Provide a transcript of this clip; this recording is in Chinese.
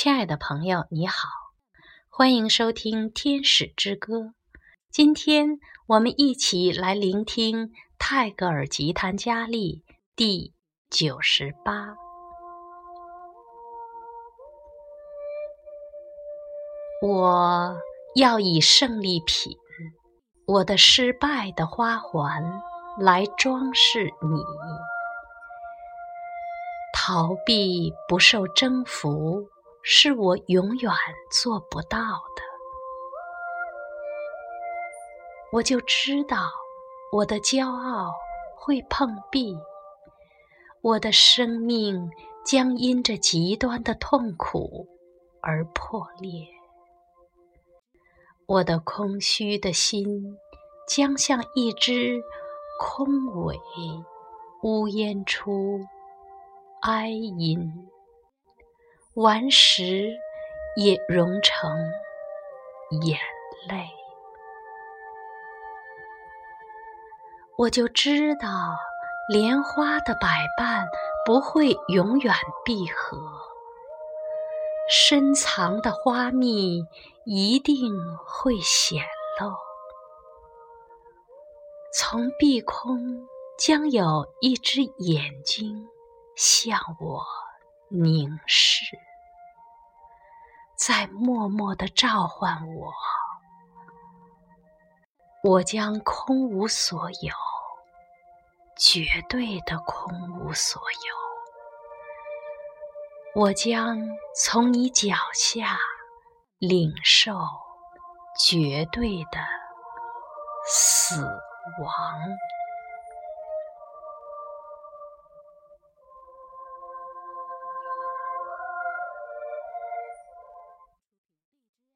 亲爱的朋友，你好，欢迎收听《天使之歌》。今天我们一起来聆听泰戈尔吉他佳丽第九十八。我要以胜利品，我的失败的花环来装饰你。逃避不受征服。是我永远做不到的。我就知道，我的骄傲会碰壁，我的生命将因着极端的痛苦而破裂，我的空虚的心将像一只空尾，呜咽出哀音。顽石也融成眼泪，我就知道莲花的百瓣不会永远闭合，深藏的花蜜一定会显露，从碧空将有一只眼睛向我凝视。在默默地召唤我，我将空无所有，绝对的空无所有。我将从你脚下领受绝对的死亡。